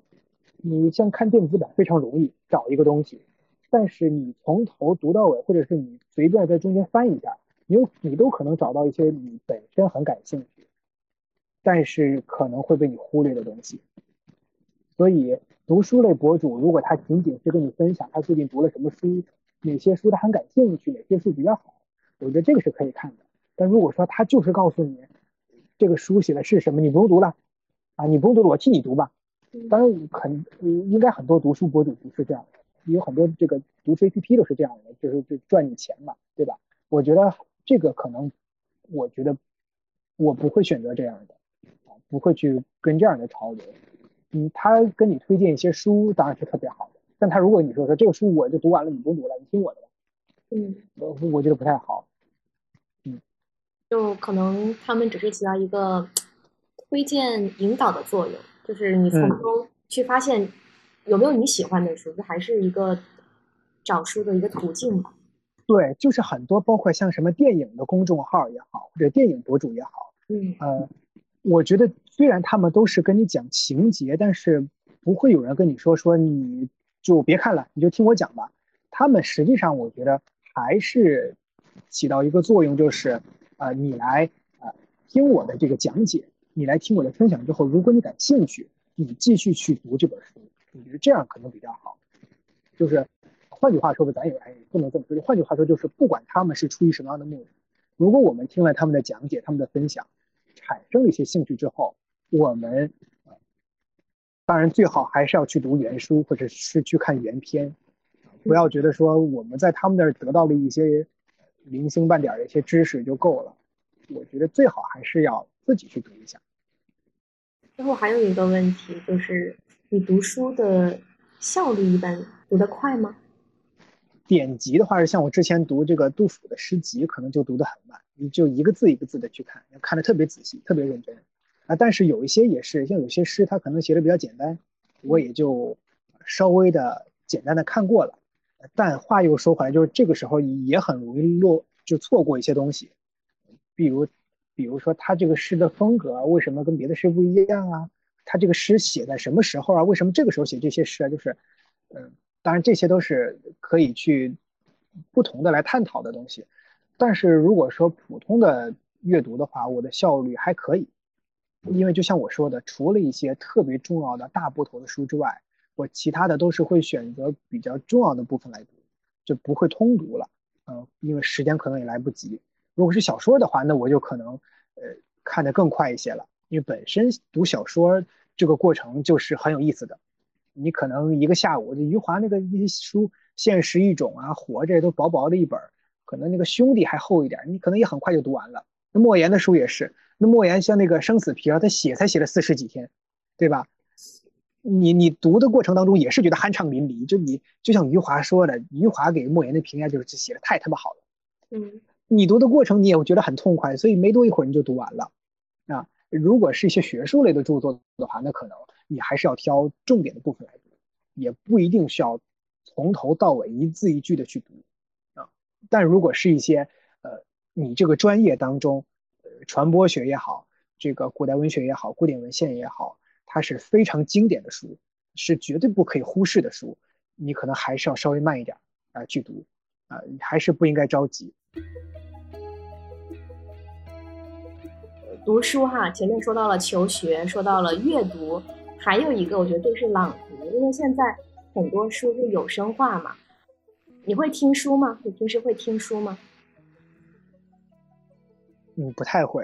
你像看电子版非常容易找一个东西，但是你从头读到尾，或者是你随便在中间翻一下，你有你都可能找到一些你本身很感兴趣。但是可能会被你忽略的东西，所以读书类博主如果他仅仅是跟你分享他最近读了什么书，哪些书他很感兴趣，哪些书比较好，我觉得这个是可以看的。但如果说他就是告诉你这个书写的是什么，你不用读了啊，你不用读了，我替你读吧。当然，很应该很多读书博主不是这样的，有很多这个读书 APP 都是这样的，就是就赚你钱嘛，对吧？我觉得这个可能，我觉得我不会选择这样的。啊不会去跟这样的潮流，嗯，他跟你推荐一些书当然是特别好的，但他如果你说说这个书我就读完了，你不用读了，你听我的吧，嗯，我我觉得不太好，嗯，就可能他们只是起到一个推荐引导的作用，就是你从中去发现有没有你喜欢的书，这还是一个找书的一个途径吧。对，就是很多包括像什么电影的公众号也好，或者电影博主也好，嗯，呃。我觉得虽然他们都是跟你讲情节，但是不会有人跟你说说你就别看了，你就听我讲吧。他们实际上我觉得还是起到一个作用，就是呃你来呃听我的这个讲解，你来听我的分享之后，如果你感兴趣，你继续去读这本书，我觉得这样可能比较好。就是换句话说吧，咱也不能这么说，换句话说就是不管他们是出于什么样的目的，如果我们听了他们的讲解，他们的分享。产生了一些兴趣之后，我们当然最好还是要去读原书或者是去看原片，不要觉得说我们在他们那儿得到了一些零星半点的一些知识就够了。我觉得最好还是要自己去读一下。最后还有一个问题就是，你读书的效率一般读得快吗？典籍的话是像我之前读这个杜甫的诗集，可能就读得很慢，你就一个字一个字的去看，要看得特别仔细，特别认真啊。但是有一些也是，像有些诗它可能写的比较简单，我也就稍微的简单的看过了。但话又说回来，就是这个时候也很容易落，就错过一些东西，比如，比如说他这个诗的风格为什么跟别的诗不一样啊？他这个诗写在什么时候啊？为什么这个时候写这些诗啊？就是，嗯。当然，这些都是可以去不同的来探讨的东西。但是如果说普通的阅读的话，我的效率还可以，因为就像我说的，除了一些特别重要的大部头的书之外，我其他的都是会选择比较重要的部分来读，就不会通读了。嗯，因为时间可能也来不及。如果是小说的话，那我就可能呃看得更快一些了，因为本身读小说这个过程就是很有意思的。你可能一个下午，余华那个一些书《现实一种》啊，《活着》都薄薄的一本，可能那个《兄弟》还厚一点，你可能也很快就读完了。那莫言的书也是，那莫言像那个《生死皮》啊，他写才写了四十几天，对吧？你你读的过程当中也是觉得酣畅淋漓，就你就像余华说的，余华给莫言的评价就是写的太他妈好了。嗯，你读的过程你也会觉得很痛快，所以没多一会儿你就读完了。啊，如果是一些学术类的著作的话，那可能。你还是要挑重点的部分来读，也不一定需要从头到尾一字一句的去读啊。但如果是一些呃，你这个专业当中，呃，传播学也好，这个古代文学也好，古典文献也好，它是非常经典的书，是绝对不可以忽视的书，你可能还是要稍微慢一点啊去读啊，还是不应该着急。读书哈，前面说到了求学，说到了阅读。还有一个，我觉得就是朗读，因为现在很多书是有声化嘛。你会听书吗？你平时会听书吗？嗯，不太会。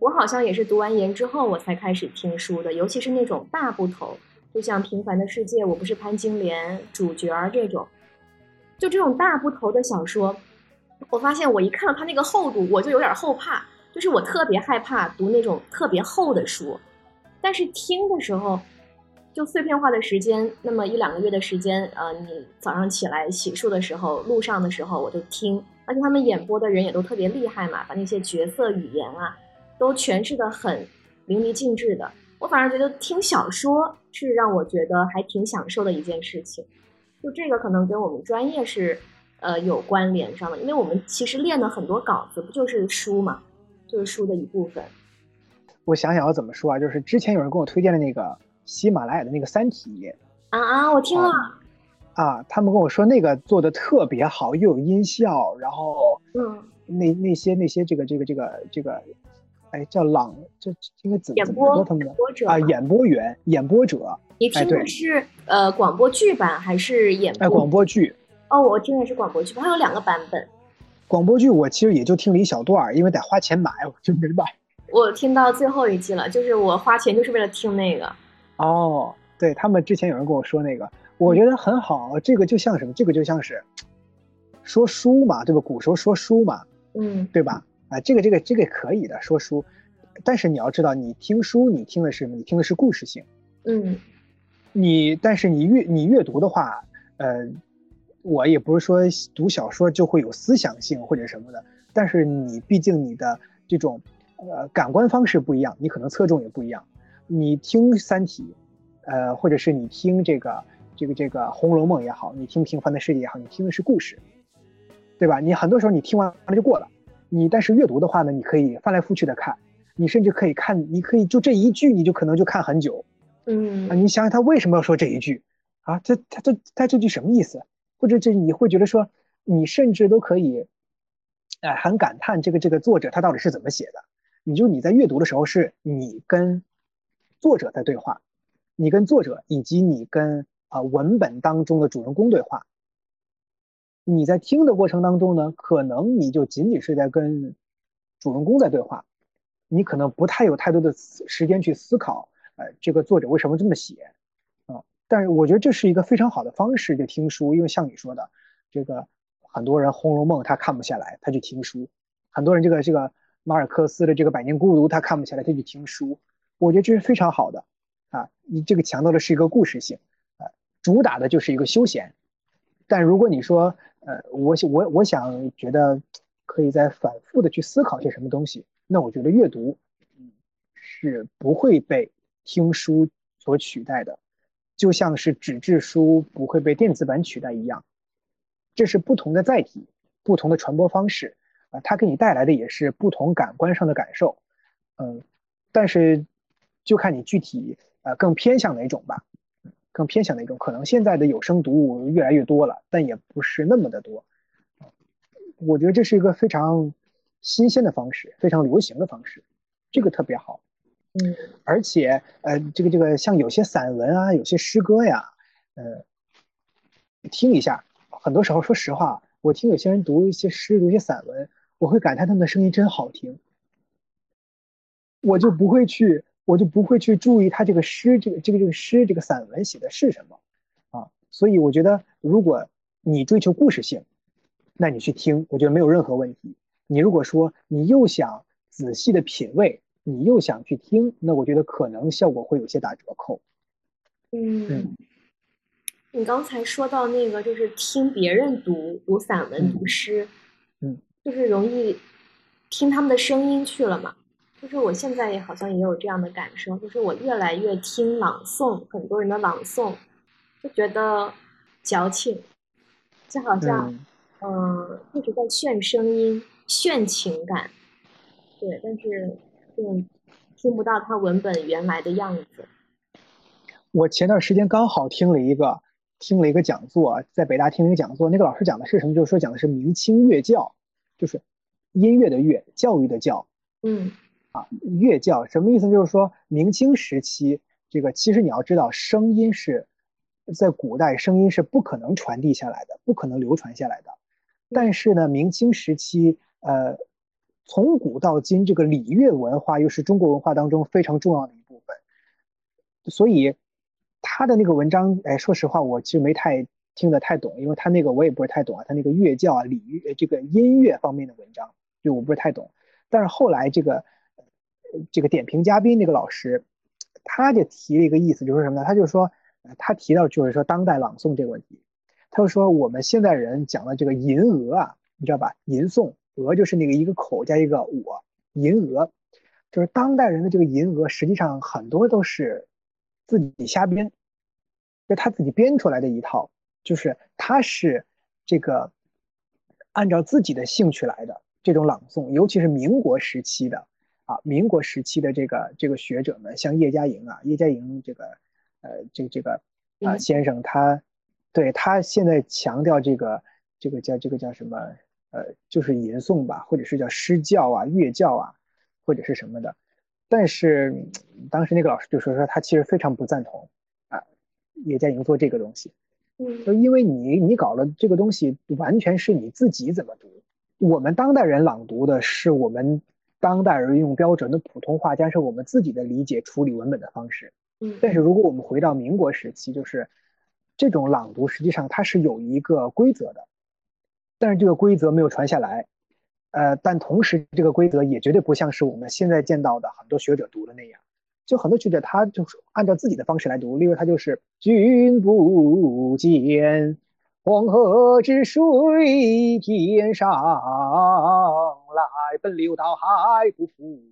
我好像也是读完研之后我才开始听书的，尤其是那种大部头，就像《平凡的世界》，我不是潘金莲主角儿这种，就这种大部头的小说，我发现我一看到它那个厚度，我就有点后怕，就是我特别害怕读那种特别厚的书。但是听的时候，就碎片化的时间，那么一两个月的时间，呃，你早上起来洗漱的时候，路上的时候，我就听，而且他们演播的人也都特别厉害嘛，把那些角色语言啊，都诠释的很淋漓尽致的。我反而觉得听小说是让我觉得还挺享受的一件事情。就这个可能跟我们专业是，呃，有关联上的，因为我们其实练的很多稿子，不就是书嘛，就是书的一部分。我想想要怎么说啊？就是之前有人跟我推荐的那个喜马拉雅的那个《三体》啊啊，我听了啊，他们跟我说那个做的特别好，又有音效，然后嗯，那那些那些这个这个这个这个，哎，叫朗，这应该怎么说他们的啊？演播员、演播者。你听的是呃广播剧版还是演？哎，广播剧。哦，我听的是广播剧，它有两个版本。广播剧我其实也就听了一小段，因为得花钱买，<laughs> 我就没买。我听到最后一季了，就是我花钱就是为了听那个。哦，对他们之前有人跟我说那个，我觉得很好。这个就像什么？这个就像是说书嘛，对吧？古时候说书嘛，嗯，对吧？啊，这个这个这个可以的，说书。但是你要知道，你听书，你听的是什么？你听的是故事性。嗯。你但是你阅你阅读的话，呃，我也不是说读小说就会有思想性或者什么的，但是你毕竟你的这种。呃，感官方式不一样，你可能侧重也不一样。你听《三体》，呃，或者是你听这个这个这个《红楼梦》也好，你听《平凡的世界》也好，你听的是故事，对吧？你很多时候你听完了就过了。你但是阅读的话呢，你可以翻来覆去的看，你甚至可以看，你可以就这一句，你就可能就看很久。嗯啊，你想想他为什么要说这一句啊？这他这他这句什么意思？或者这你会觉得说，你甚至都可以，哎，很感叹这个这个作者他到底是怎么写的。你就你在阅读的时候，是你跟作者在对话，你跟作者以及你跟啊文本当中的主人公对话。你在听的过程当中呢，可能你就仅仅是在跟主人公在对话，你可能不太有太多的时间去思考呃，这个作者为什么这么写？但是我觉得这是一个非常好的方式，就听书，因为像你说的，这个很多人《红楼梦》他看不下来，他去听书；很多人这个这个马尔克斯的这个《百年孤独》他看不下来，他去听书。我觉得这是非常好的啊！你这个强调的是一个故事性啊，主打的就是一个休闲。但如果你说，呃，我我我想觉得可以再反复的去思考些什么东西，那我觉得阅读，嗯，是不会被听书所取代的，就像是纸质书不会被电子版取代一样，这是不同的载体，不同的传播方式，啊，它给你带来的也是不同感官上的感受，嗯，但是就看你具体呃更偏向哪种吧。更偏向哪种，可能现在的有声读物越来越多了，但也不是那么的多。我觉得这是一个非常新鲜的方式，非常流行的方式，这个特别好。嗯，而且呃，这个这个像有些散文啊，有些诗歌呀，呃，听一下。很多时候，说实话，我听有些人读一些诗，读一些散文，我会感叹他们的声音真好听，我就不会去。我就不会去注意他这个诗，这个这个这个诗，这个散文写的是什么，啊，所以我觉得，如果你追求故事性，那你去听，我觉得没有任何问题。你如果说你又想仔细的品味，你又想去听，那我觉得可能效果会有些打折扣。嗯，你刚才说到那个，就是听别人读读散文、读诗，嗯，就是容易听他们的声音去了嘛。就是我现在也好像也有这样的感受，就是我越来越听朗诵，很多人的朗诵，就觉得矫情，就好像，嗯，一直在炫声音、炫情感，对，但是，嗯，听不到它文本原来的样子。我前段时间刚好听了一个，听了一个讲座，在北大听了一个讲座，那个老师讲的是什么？就是说讲的是明清乐教，就是音乐的乐，教育的教，嗯。啊，乐教什么意思？就是说明清时期，这个其实你要知道，声音是在古代，声音是不可能传递下来的，不可能流传下来的。但是呢，明清时期，呃，从古到今，这个礼乐文化又是中国文化当中非常重要的一部分。所以他的那个文章，哎，说实话，我其实没太听得太懂，因为他那个我也不是太懂啊，他那个乐教啊、礼乐这个音乐方面的文章，就我不是太懂。但是后来这个。这个点评嘉宾那个老师，他就提了一个意思，就是什么呢？他就说，他提到就是说当代朗诵这个问题，他就说我们现代人讲的这个吟鹅啊，你知道吧？吟诵额就是那个一个口加一个我，银额，就是当代人的这个银额，实际上很多都是自己瞎编，就他自己编出来的一套，就是他是这个按照自己的兴趣来的这种朗诵，尤其是民国时期的。啊，民国时期的这个这个学者们，像叶嘉莹啊，叶嘉莹这个，呃，这这个啊先生，他对他现在强调这个这个叫这个叫什么，呃，就是吟诵吧，或者是叫诗教啊、乐教啊，或者是什么的。但是当时那个老师就说说他其实非常不赞同啊，叶嘉莹做这个东西，嗯，就因为你你搞了这个东西，完全是你自己怎么读。我们当代人朗读的是我们。当代人用标准的普通话，加上我们自己的理解处理文本的方式。嗯，但是如果我们回到民国时期，就是这种朗读，实际上它是有一个规则的，但是这个规则没有传下来。呃，但同时这个规则也绝对不像是我们现在见到的很多学者读的那样，就很多学者他就是按照自己的方式来读，例如他就是君不见。黄河之水天上来，奔流到海不复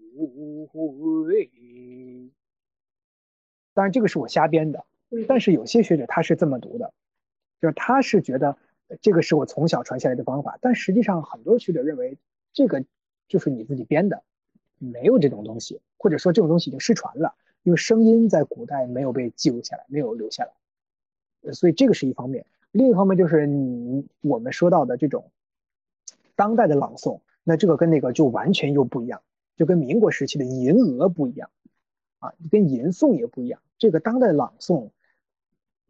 回。当然，这个是我瞎编的。但是有些学者他是这么读的，就是他是觉得这个是我从小传下来的方法。但实际上，很多学者认为这个就是你自己编的，没有这种东西，或者说这种东西已经失传了，因为声音在古代没有被记录下来，没有留下来。所以这个是一方面。另一方面就是你我们说到的这种当代的朗诵，那这个跟那个就完全又不一样，就跟民国时期的吟额不一样，啊，跟吟诵也不一样。这个当代朗诵，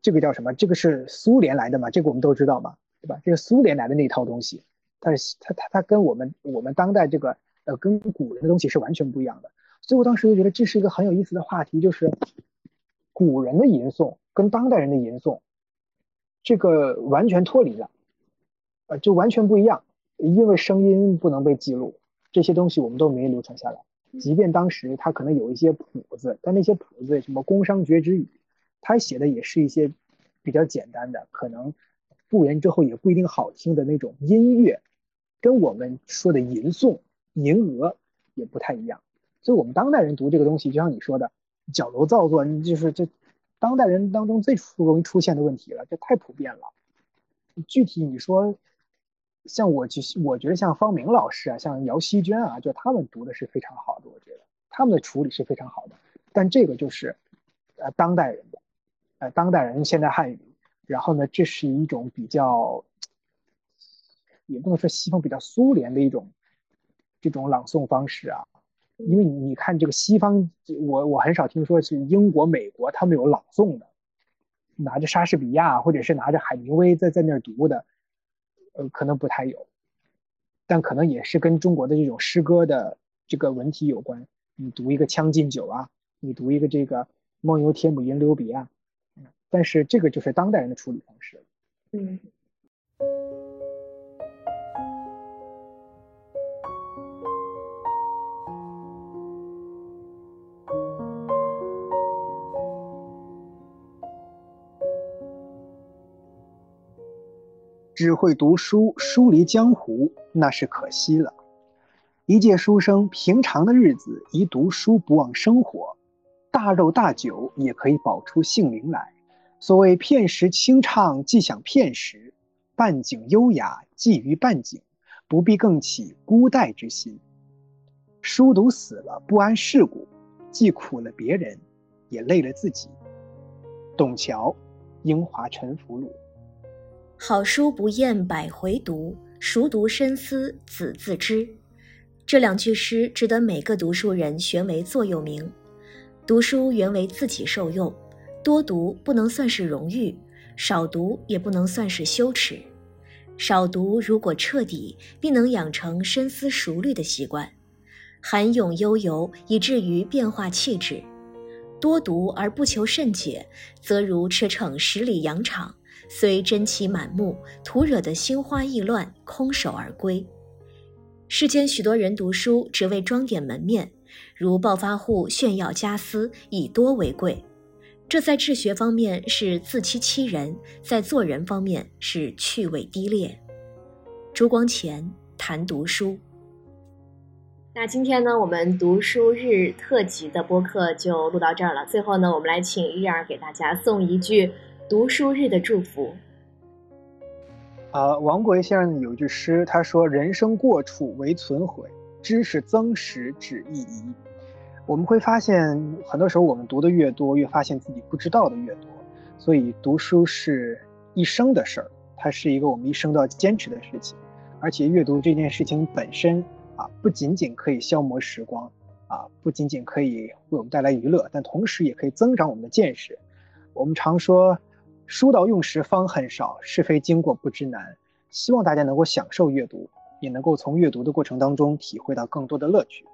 这个叫什么？这个是苏联来的嘛？这个我们都知道嘛，对吧？这是苏联来的那套东西，但是它它它跟我们我们当代这个呃跟古人的东西是完全不一样的。所以我当时就觉得这是一个很有意思的话题，就是古人的吟诵跟当代人的吟诵，这个完全脱离了，呃，就完全不一样，因为声音不能被记录，这些东西我们都没流传下来。即便当时他可能有一些谱子，但那些谱子什么宫商角徵羽，他写的也是一些比较简单的，可能复原之后也不一定好听的那种音乐，跟我们说的吟诵、吟额也不太一样。所以，我们当代人读这个东西，就像你说的，矫揉造作，就是这当代人当中最容易出现的问题了，这太普遍了。具体你说。像我就我觉得像方明老师啊，像姚希娟啊，就他们读的是非常好的，我觉得他们的处理是非常好的。但这个就是，呃，当代人的，呃，当代人现代汉语，然后呢，这是一种比较，也不能说西方比较苏联的一种这种朗诵方式啊。因为你看这个西方，我我很少听说是英国、美国他们有朗诵的，拿着莎士比亚或者是拿着海明威在在那儿读的。呃，可能不太有，但可能也是跟中国的这种诗歌的这个文体有关。你读一个《将进酒》啊，你读一个这个《梦游天姥吟留别》啊，但是这个就是当代人的处理方式。嗯。只会读书，疏离江湖，那是可惜了。一介书生，平常的日子宜读书，不忘生活。大肉大酒也可以保出性灵来。所谓片时清唱，既享片时；半景优雅，寄于半景，不必更起孤待之心。书读死了，不谙世故，既苦了别人，也累了自己。董桥，《英华沉浮录》。好书不厌百回读，熟读深思子自知。这两句诗值得每个读书人悬为座右铭。读书原为自己受用，多读不能算是荣誉，少读也不能算是羞耻。少读如果彻底，必能养成深思熟虑的习惯，涵咏悠游，以至于变化气质；多读而不求甚解，则如驰骋十里洋场。虽珍奇满目，徒惹得心花意乱，空手而归。世间许多人读书只为装点门面，如暴发户炫耀家私，以多为贵。这在治学方面是自欺欺人，在做人方面是趣味低劣。朱光潜谈读书。那今天呢，我们读书日特辑的播客就录到这儿了。最后呢，我们来请玉儿给大家送一句。读书日的祝福。啊，王国维先生有句诗，他说：“人生过处唯存悔，知识增识只意移。”我们会发现，很多时候我们读的越多，越发现自己不知道的越多。所以，读书是一生的事儿，它是一个我们一生都要坚持的事情。而且，阅读这件事情本身啊，不仅仅可以消磨时光，啊，不仅仅可以为我们带来娱乐，但同时也可以增长我们的见识。我们常说。书到用时方恨少，是非经过不知难。希望大家能够享受阅读，也能够从阅读的过程当中体会到更多的乐趣。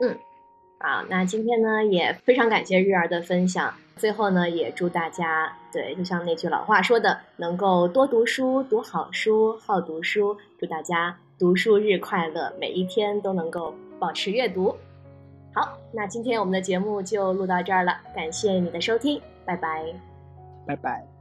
嗯，好，那今天呢也非常感谢日儿的分享。最后呢，也祝大家对，就像那句老话说的，能够多读书，读好书，好读书。祝大家读书日快乐，每一天都能够保持阅读。好，那今天我们的节目就录到这儿了，感谢你的收听，拜拜，拜拜。